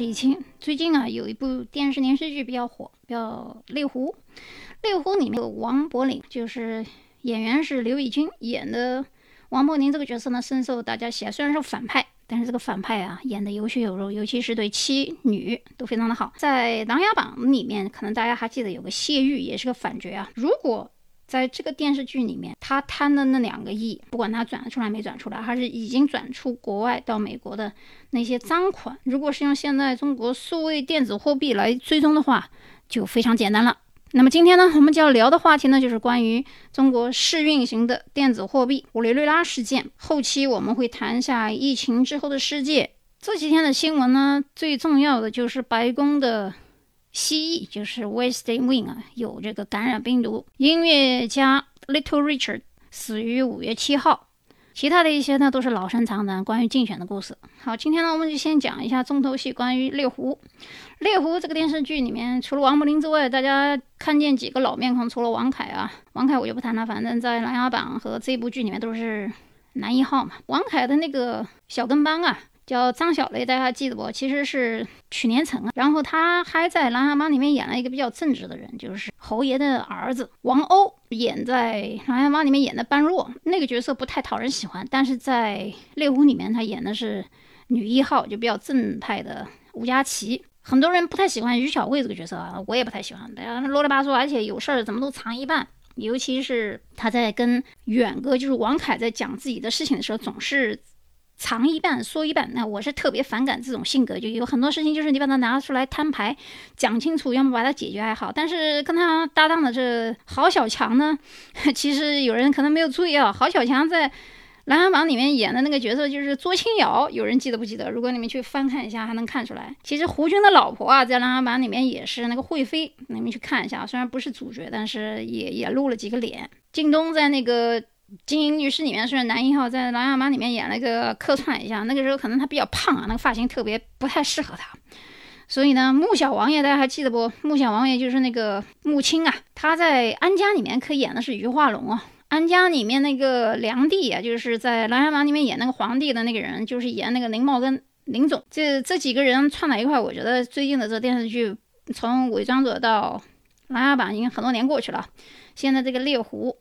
李，清。最近啊，有一部电视连续剧比较火，叫《猎狐》。《猎狐》里面有王柏林，就是演员是刘奕君演的。王柏林这个角色呢，深受大家喜爱。虽然是反派，但是这个反派啊，演的有血有肉，尤其是对妻女都非常的好。在《琅琊榜》里面，可能大家还记得有个谢玉，也是个反角啊。如果在这个电视剧里面，他贪的那两个亿，不管他转出来没转出来，还是已经转出国外到美国的那些赃款，如果是用现在中国数位电子货币来追踪的话，就非常简单了。那么今天呢，我们就要聊的话题呢，就是关于中国试运行的电子货币委内瑞拉事件。后期我们会谈一下疫情之后的世界。这几天的新闻呢，最重要的就是白宫的。蜥蜴就是 West Wing 啊，有这个感染病毒。音乐家 Little Richard 死于五月七号。其他的一些呢，都是老生常谈，关于竞选的故事。好，今天呢，我们就先讲一下重头戏，关于猎狐。猎狐这个电视剧里面，除了王柏林之外，大家看见几个老面孔，除了王凯啊，王凯我就不谈了，反正在《琅琊榜》和这部剧里面都是男一号嘛。王凯的那个小跟班啊。叫张小雷，大家记得不？其实是曲连成啊。然后他还在《琅琊榜》里面演了一个比较正直的人，就是侯爷的儿子王鸥，演在《琅琊榜》里面演的般若那个角色不太讨人喜欢。但是在《猎狐》里面，他演的是女一号，就比较正派的吴佳琪。很多人不太喜欢于小慧这个角色啊，我也不太喜欢，大家啰里吧嗦，而且有事儿怎么都藏一半。尤其是他在跟远哥，就是王凯在讲自己的事情的时候，总是。藏一半说一半，那我是特别反感这种性格，就有很多事情就是你把它拿出来摊牌讲清楚，要么把它解决还好。但是跟他搭档的这郝小强呢，其实有人可能没有注意啊，郝小强在《琅琊榜》里面演的那个角色就是卓清瑶，有人记得不记得？如果你们去翻看一下，还能看出来。其实胡军的老婆啊，在《琅琊榜》里面也是那个惠妃，你们去看一下，虽然不是主角，但是也也露了几个脸。靳东在那个。《金银律师》里面是男一号，在《琅琊榜》里面演了一个客串一下。那个时候可能他比较胖啊，那个发型特别不太适合他。所以呢，穆小王爷大家还记得不？穆小王爷就是那个穆青啊，他在安家里面可演的是于化龙啊。安家里面那个梁帝啊，就是在《琅琊榜》里面演那个皇帝的那个人，就是演那个林茂跟林总。这这几个人串在一块，我觉得最近的这电视剧从《伪装者》到《琅琊榜》已经很多年过去了，现在这个猎狐。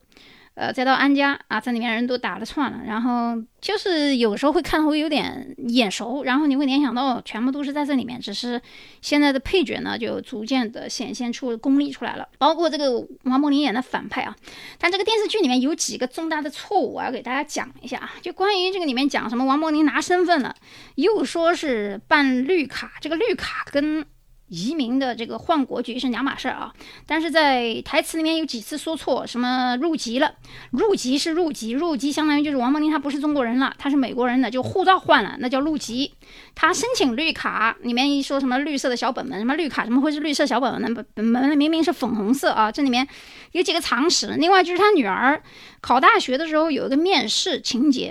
呃，再到安家啊，这里面人都打了串了，然后就是有时候会看会有点眼熟，然后你会联想到全部都是在这里面，只是现在的配角呢就逐渐的显现出功力出来了，包括这个王柏林演的反派啊，但这个电视剧里面有几个重大的错误，我要给大家讲一下啊，就关于这个里面讲什么王柏林拿身份了，又说是办绿卡，这个绿卡跟。移民的这个换国籍是两码事儿啊，但是在台词里面有几次说错，什么入籍了，入籍是入籍，入籍相当于就是王柏林他不是中国人了，他是美国人的，就护照换了，那叫入籍。他申请绿卡，里面一说什么绿色的小本本，什么绿卡怎么会是绿色小本本呢？本本明明是粉红色啊，这里面有几个常识。另外就是他女儿考大学的时候有一个面试情节，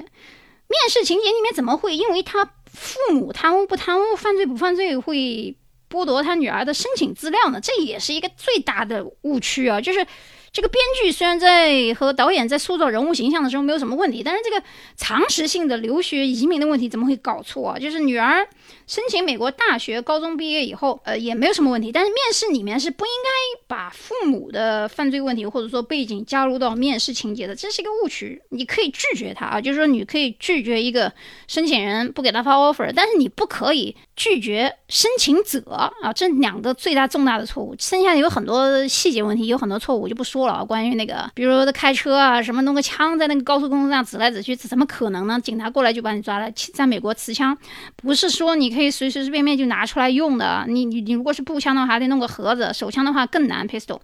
面试情节里面怎么会因为他父母贪污不贪污，犯罪不犯罪会？剥夺他女儿的申请资料呢，这也是一个最大的误区啊！就是这个编剧虽然在和导演在塑造人物形象的时候没有什么问题，但是这个常识性的留学移民的问题怎么会搞错啊？就是女儿申请美国大学，高中毕业以后，呃，也没有什么问题，但是面试里面是不应该把父母的犯罪问题或者说背景加入到面试情节的，这是一个误区。你可以拒绝他啊，就是说你可以拒绝一个申请人不给他发 offer，但是你不可以。拒绝申请者啊，这两个最大重大的错误，剩下的有很多细节问题，有很多错误我就不说了啊。关于那个，比如说他开车啊，什么弄个枪在那个高速公路上指来指去，怎么可能呢？警察过来就把你抓了。在美国持枪不是说你可以随随便便就拿出来用的，你你你如果是步枪的话，还得弄个盒子，手枪的话更难 pistol。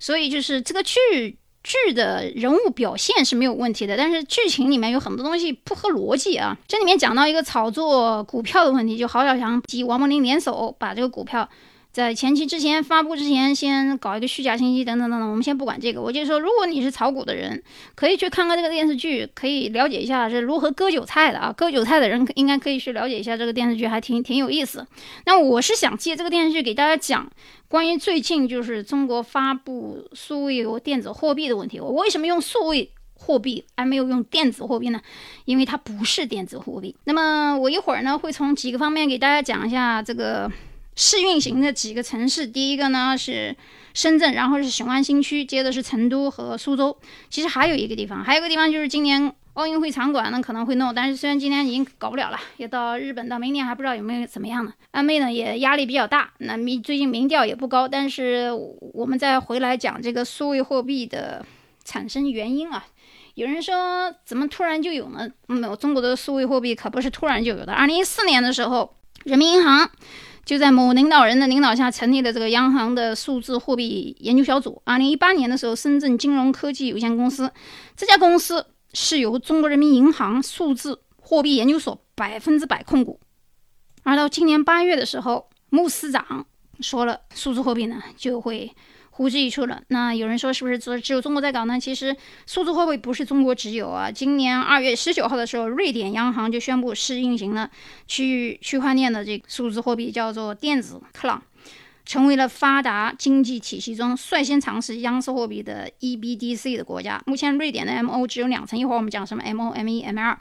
所以就是这个剧。剧的人物表现是没有问题的，但是剧情里面有很多东西不合逻辑啊。这里面讲到一个炒作股票的问题，就郝小强及王柏林联手把这个股票。在前期之前发布之前，先搞一个虚假信息等等等等，我们先不管这个。我就说，如果你是炒股的人，可以去看看这个电视剧，可以了解一下是如何割韭菜的啊。割韭菜的人应该可以去了解一下这个电视剧，还挺挺有意思。那我是想借这个电视剧给大家讲关于最近就是中国发布数位电子货币的问题。我为什么用数位货币，而没有用电子货币呢？因为它不是电子货币。那么我一会儿呢会从几个方面给大家讲一下这个试运行的几个城市。第一个呢是深圳，然后是雄安新区，接着是成都和苏州。其实还有一个地方，还有一个地方就是今年奥运会场馆呢可能会弄，但是虽然今年已经搞不了了，也到日本到明年还不知道有没有怎么样呢。安倍呢也压力比较大，那民最近民调也不高。但是我们再回来讲这个数位货币的产生原因啊。有人说，怎么突然就有呢？没有，中国的数位货币可不是突然就有的。二零一四年的时候，人民银行就在某领导人的领导下成立的这个央行的数字货币研究小组。二零一八年的时候，深圳金融科技有限公司这家公司是由中国人民银行数字货币研究所百分之百控股。而到今年八月的时候，穆司长说了，数字货币呢就会。呼之欲出了。那有人说，是不是只只有中国在搞呢？其实，数字货币不是中国只有啊。今年二月十九号的时候，瑞典央行就宣布试运行了区区块链的这个数字货币，叫做电子克朗，成为了发达经济体系中率先尝试央视货币的 EBDC 的国家。目前，瑞典的 MO 只有两层，一会儿我们讲什么 MO、M1、M2。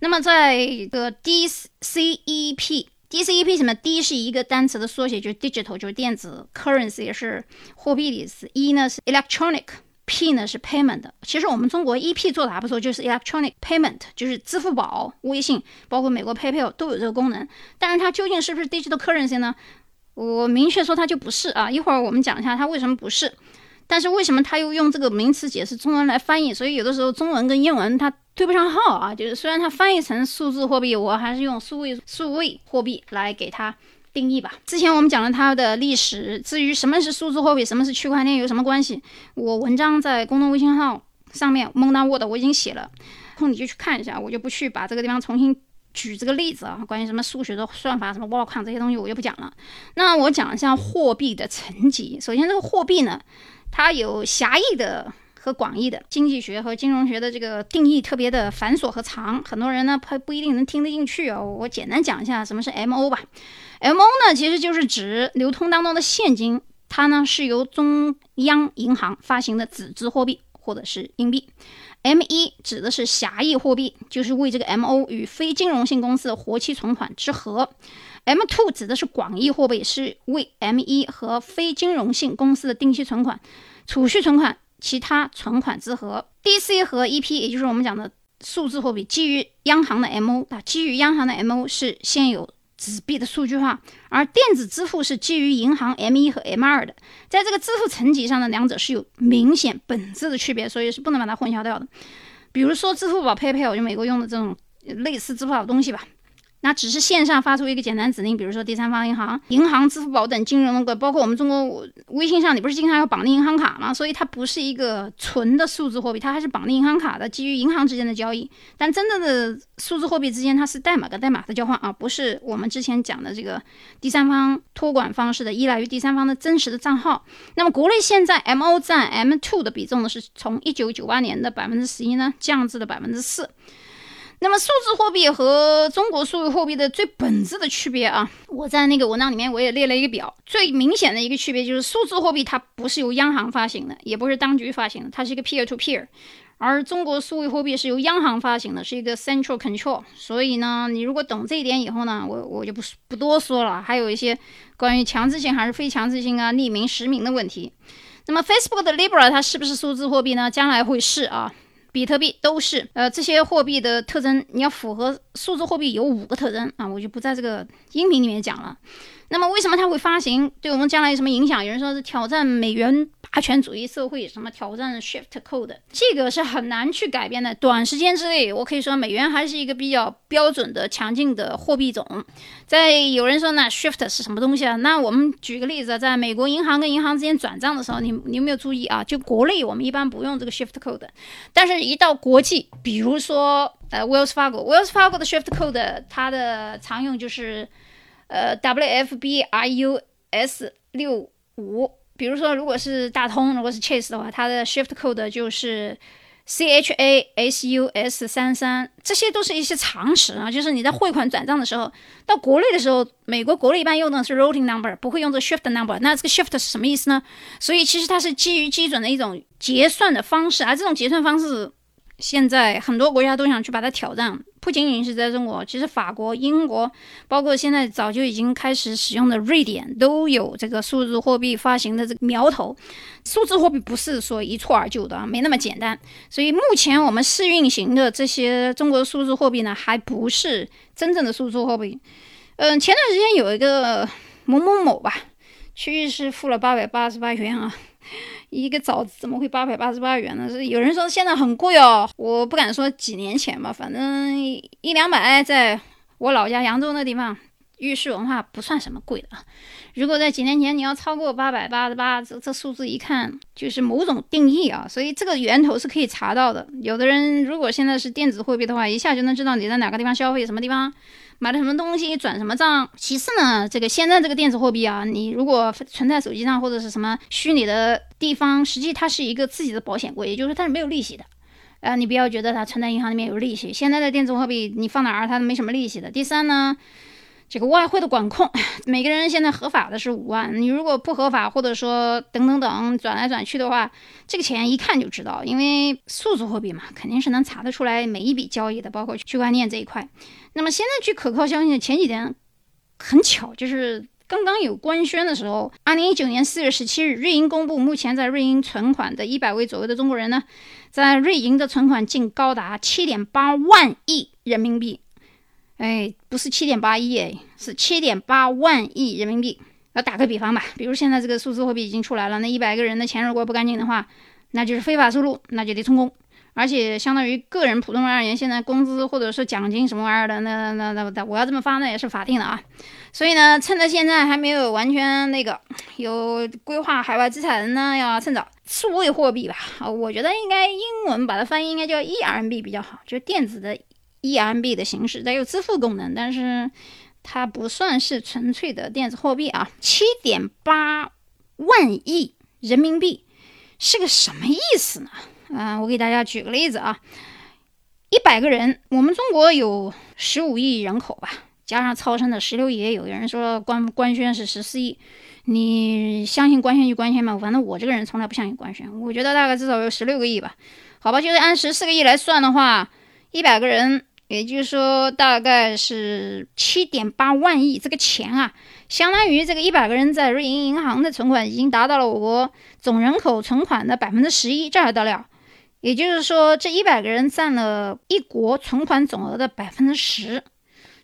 那么，在这个 DCEP。DCEP 什么？D 是一个单词的缩写，就是 digital，就是电子；currency 也是货币的意思。E 呢是 electronic，P 呢是 payment。其实我们中国 EP 做的还不错，就是 electronic payment，就是支付宝、微信，包括美国 PayPal 都有这个功能。但是它究竟是不是 digital currency 呢？我明确说它就不是啊。一会儿我们讲一下它为什么不是。但是为什么他又用这个名词解释中文来翻译？所以有的时候中文跟英文它对不上号啊。就是虽然它翻译成数字货币，我还是用数位数位货币来给它定义吧。之前我们讲了它的历史，至于什么是数字货币，什么是区块链有什么关系，我文章在公众微信号上面蒙大 word 我已经写了，空你就去看一下，我就不去把这个地方重新举这个例子啊。关于什么数学的算法、什么挖矿这些东西我就不讲了。那我讲一下货币的层级。首先这个货币呢。它有狭义的和广义的，经济学和金融学的这个定义特别的繁琐和长，很多人呢他不一定能听得进去啊。我简单讲一下什么是 MO 吧。MO 呢其实就是指流通当中的现金，它呢是由中央银行发行的纸质货币或者是硬币。M1 指的是狭义货币，就是为这个 MO 与非金融性公司的活期存款之和。M two 指的是广义货币，是为 M1 和非金融性公司的定期存款、储蓄存款、其他存款之和。DC 和 EP 也就是我们讲的数字货币，基于央行的 MO 啊，基于央行的 MO 是现有纸币的数据化，而电子支付是基于银行 M1 和 M2 的。在这个支付层级上的两者是有明显本质的区别，所以是不能把它混淆掉的。比如说支付宝 PayPal，就美国用的这种类似支付宝的东西吧。那只是线上发出一个简单指令，比如说第三方银行、银行、支付宝等金融的，包括我们中国微信上，你不是经常要绑定银行卡吗？所以它不是一个纯的数字货币，它还是绑定银行卡的，基于银行之间的交易。但真正的数字货币之间，它是代码跟代码的交换啊，不是我们之前讲的这个第三方托管方式的，依赖于第三方的真实的账号。那么国内现在 MO 占 M two 的比重呢，是从一九九八年的百分之十一呢，降至了百分之四。那么数字货币和中国数字货币的最本质的区别啊，我在那个文章里面我也列了一个表，最明显的一个区别就是数字货币它不是由央行发行的，也不是当局发行的，它是一个 peer to peer，而中国数字货币是由央行发行的，是一个 central control。所以呢，你如果懂这一点以后呢，我我就不不多说了，还有一些关于强制性还是非强制性啊、匿名实名的问题。那么 Facebook 的 Libra 它是不是数字货币呢？将来会是啊。比特币都是，呃，这些货币的特征，你要符合数字货币有五个特征啊，我就不在这个音频里面讲了。那么为什么它会发行？对我们将来有什么影响？有人说是挑战美元霸权主义社会，什么挑战 Shift Code，这个是很难去改变的。短时间之内，我可以说美元还是一个比较标准的、强劲的货币种。在有人说呢，Shift 是什么东西啊？那我们举个例子，在美国银行跟银行之间转账的时候，你你有没有注意啊？就国内我们一般不用这个 Shift Code，但是一到国际，比如说呃 Wells Fargo，Wells Fargo 的 Shift Code 它的常用就是。呃，W F B I U S 六五，比如说，如果是大通，如果是 Chase 的话，它的 Shift Code 就是 CHASUS 三三，这些都是一些常识啊。就是你在汇款转账的时候，到国内的时候，美国国内一般用的是 Routing Number，不会用这 Shift Number。那这个 Shift 是什么意思呢？所以其实它是基于基准的一种结算的方式，而这种结算方式现在很多国家都想去把它挑战，不仅仅是在中国，其实法国、英国，包括现在早就已经开始使用的瑞典，都有这个数字货币发行的这个苗头。数字货币不是说一蹴而就的啊，没那么简单。所以目前我们试运行的这些中国数字货币呢，还不是真正的数字货币。嗯，前段时间有一个某某某吧，去是付了八百八十八元啊。一个枣子怎么会八百八十八元呢？有人说现在很贵哦，我不敢说几年前吧，反正一两百，在我老家扬州那地方，玉石文化不算什么贵的。如果在几年前你要超过八百八十八，这这数字一看就是某种定义啊，所以这个源头是可以查到的。有的人如果现在是电子货币的话，一下就能知道你在哪个地方消费，什么地方。买了什么东西转什么账？其次呢，这个现在这个电子货币啊，你如果存在手机上或者是什么虚拟的地方，实际它是一个自己的保险柜，也就是它是没有利息的。呃，你不要觉得它存在银行里面有利息。现在的电子货币你放哪儿它都没什么利息的。第三呢，这个外汇的管控，每个人现在合法的是五万，你如果不合法或者说等等等转来转去的话，这个钱一看就知道，因为数字货币嘛，肯定是能查得出来每一笔交易的，包括区块链这一块。那么现在据可靠消息，前几天很巧，就是刚刚有官宣的时候，二零一九年四月十七日，瑞银公布，目前在瑞银存款的一百位左右的中国人呢，在瑞银的存款竟高达七点八万亿人民币。哎，不是七点八亿，哎，是七点八万亿人民币。那打个比方吧，比如现在这个数字货币已经出来了，那一百个人的钱如果不干净的话，那就是非法收入，那就得充公。而且相当于个人普通人而言，现在工资或者是奖金什么玩意儿的，那那那那我要这么发，那也是法定的啊。所以呢，趁着现在还没有完全那个有规划海外资产人呢，要趁早。数位货币吧，啊，我觉得应该英文把它翻译应该叫 eRMB 比较好，就电子的 eMB 的形式，它有支付功能，但是它不算是纯粹的电子货币啊。七点八万亿人民币是个什么意思呢？嗯，我给大家举个例子啊，一百个人，我们中国有十五亿人口吧，加上超生的十六亿，有人说官官宣是十四亿，你相信官宣就官宣吧，反正我这个人从来不相信官宣，我觉得大概至少有十六个亿吧，好吧，就是按十四个亿来算的话，一百个人，也就是说大概是七点八万亿，这个钱啊。相当于这个一百个人在瑞银银行的存款已经达到了我国总人口存款的百分之十一，这还得了？也就是说，这一百个人占了一国存款总额的百分之十，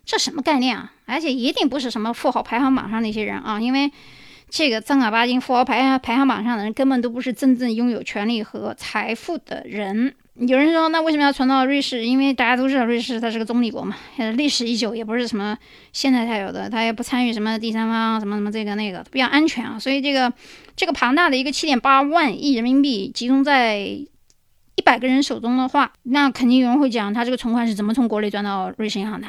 这什么概念啊？而且一定不是什么富豪排行榜上那些人啊，因为这个正儿八经富豪排排行榜上的人根本都不是真正拥有权利和财富的人。有人说，那为什么要存到瑞士？因为大家都知道瑞士它是个中立国嘛，历史已久，也不是什么现在才有的，它也不参与什么第三方什么什么这个那个，比较安全啊。所以这个这个庞大的一个七点八万亿人民币集中在一百个人手中的话，那肯定有人会讲，他这个存款是怎么从国内转到瑞士银行的？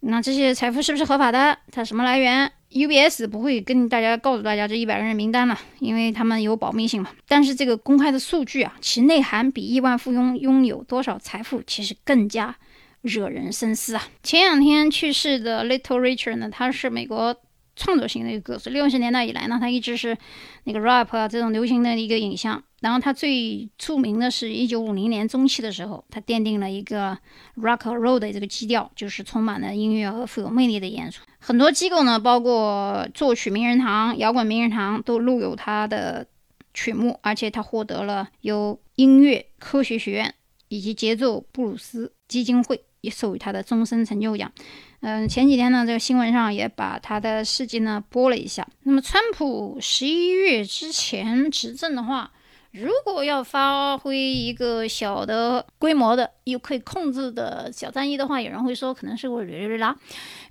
那这些财富是不是合法的？它什么来源？UBS 不会跟大家告诉大家这一百个人名单了，因为他们有保密性嘛。但是这个公开的数据啊，其内涵比亿万富翁拥有多少财富，其实更加惹人深思啊。前两天去世的 Little Richard 呢，他是美国。创作型的一个歌手，六十年代以来呢，他一直是那个 rap 啊这种流行的一个影像。然后他最著名的是一九五零年中期的时候，他奠定了一个 rock and roll 的这个基调，就是充满了音乐和富有魅力的演出。很多机构呢，包括作曲名人堂、摇滚名人堂都录有他的曲目，而且他获得了由音乐科学学院以及节奏布鲁斯基金会也授予他的终身成就奖。嗯，前几天呢，这个新闻上也把他的事迹呢播了一下。那么，川普十一月之前执政的话，如果要发挥一个小的规模的又可以控制的小战役的话，有人会说可能是委内瑞拉，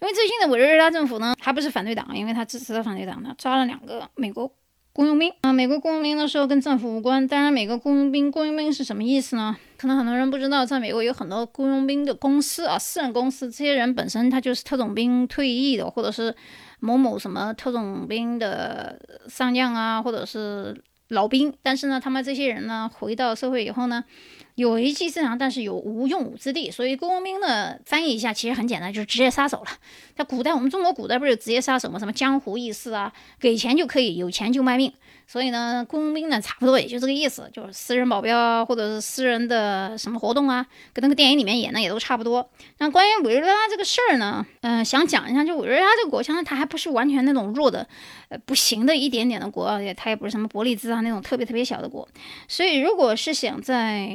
因为最近的委内瑞拉政府呢，还不是反对党，因为他支持的反对党呢抓了两个美国。雇佣兵啊，美国雇佣兵的时候跟政府无关。当然，美国雇佣兵，雇佣兵是什么意思呢？可能很多人不知道，在美国有很多雇佣兵的公司啊，私人公司，这些人本身他就是特种兵退役的，或者是某某什么特种兵的上将啊，或者是老兵。但是呢，他们这些人呢，回到社会以后呢。有一技之长，但是有无用武之地，所以雇佣兵呢，翻译一下其实很简单，就是职业杀手了。在古代，我们中国古代不是有职业杀手吗？什么江湖义士啊，给钱就可以，有钱就卖命。所以呢，工兵呢，差不多也就这个意思，就是私人保镖，或者是私人的什么活动啊，跟那个电影里面演的也都差不多。那关于委内瑞拉这个事儿呢，嗯，想讲一下，就委内瑞拉这个国家呢，它还不是完全那种弱的，呃，不行的一点点的国，也它也不是什么伯利兹啊那种特别特别小的国。所以，如果是想在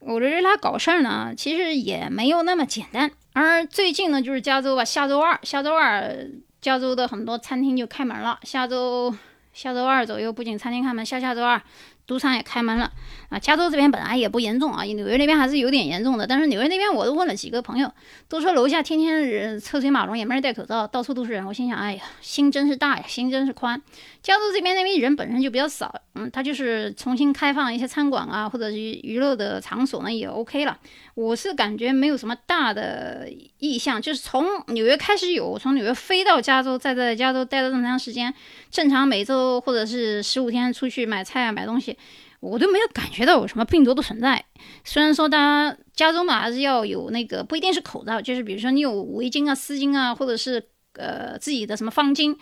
委内瑞拉搞事儿呢，其实也没有那么简单。而最近呢，就是加州吧，下周二，下周二，加州的很多餐厅就开门了，下周。下周二左右，不仅餐厅开门，下下周二。赌场也开门了啊！加州这边本来也不严重啊，纽约那边还是有点严重的。但是纽约那边我都问了几个朋友，都说楼下天天人车水马龙，也没人戴口罩，到处都是人。我心想，哎呀，心真是大呀，心真是宽。加州这边那边人本身就比较少，嗯，他就是重新开放一些餐馆啊，或者是娱乐的场所呢，也 OK 了。我是感觉没有什么大的意向，就是从纽约开始有，从纽约飞到加州，再在加州待了这么长时间，正常每周或者是十五天出去买菜啊，买东西。我都没有感觉到有什么病毒的存在。虽然说，大家家中嘛，还是要有那个不一定是口罩，就是比如说你有围巾啊、丝巾啊，或者是呃自己的什么方巾，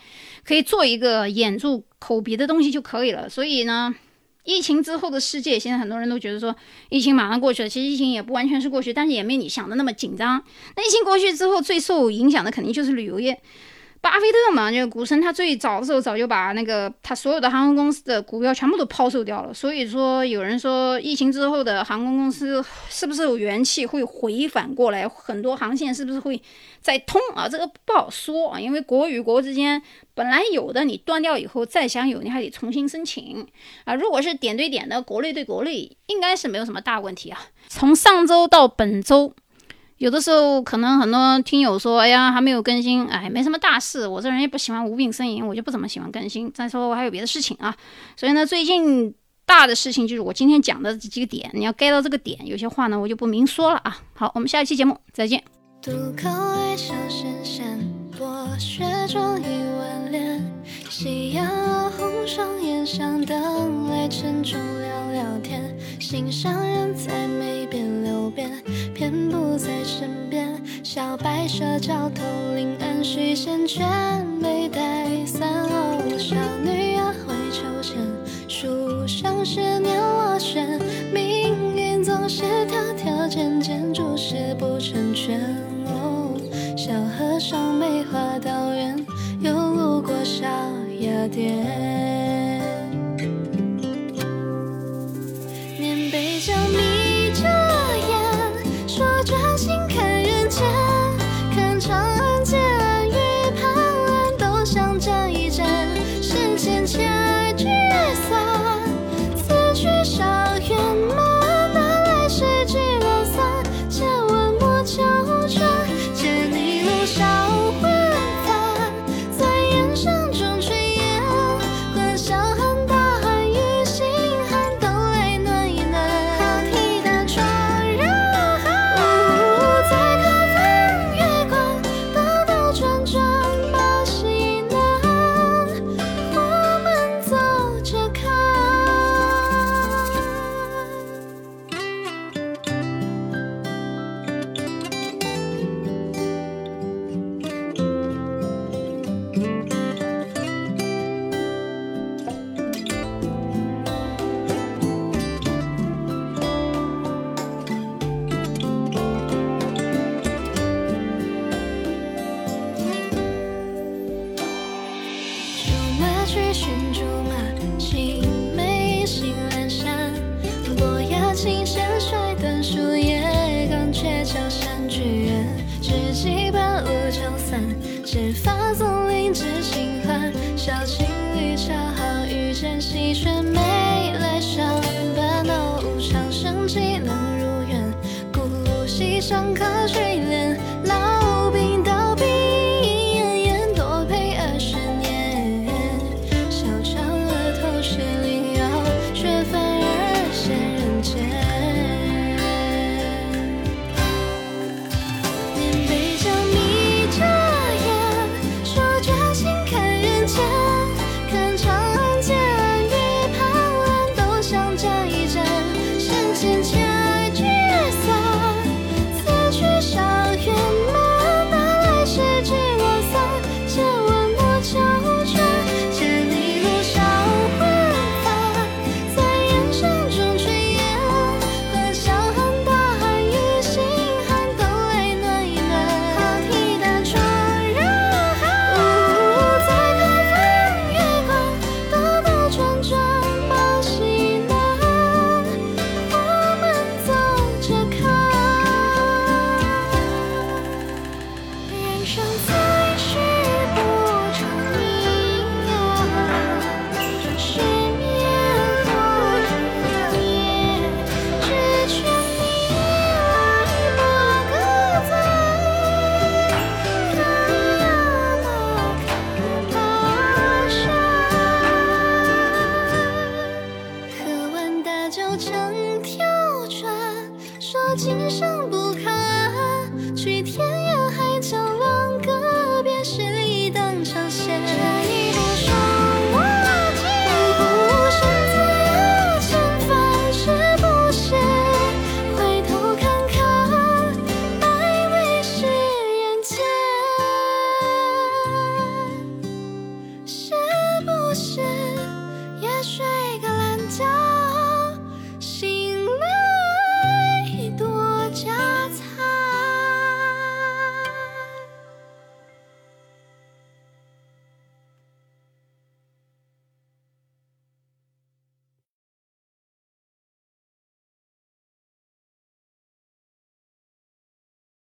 可以做一个掩住口鼻的东西就可以了。所以呢，疫情之后的世界，现在很多人都觉得说疫情马上过去了。其实疫情也不完全是过去，但是也没你想的那么紧张。那疫情过去之后，最受影响的肯定就是旅游业。巴菲特嘛，就是股神，他最早的时候早就把那个他所有的航空公司的股票全部都抛售掉了。所以说，有人说疫情之后的航空公司是不是有元气会回返过来？很多航线是不是会再通啊？这个不好说啊，因为国与国之间本来有的，你断掉以后再想有，你还得重新申请啊。如果是点对点的，国内对国内，应该是没有什么大问题啊。从上周到本周。有的时候可能很多听友说，哎呀，还没有更新，哎，没什么大事。我这人也不喜欢无病呻吟，我就不怎么喜欢更新。再说我还有别的事情啊，所以呢，最近大的事情就是我今天讲的这几个点，你要 get 到这个点，有些话呢我就不明说了啊。好，我们下一期节目再见。夕阳上烟上灯，来沉重聊聊天。心上人在眉边流边，偏不在身边。小白蛇桥头临安，许仙却没带伞。哦，小女儿会秋千，树上十年我悬。命运总是条条件件，诸事不成全。哦，小和尚梅花道远，又路过小。雅典。去寻竹马青梅意兴阑珊伯牙琴弦 been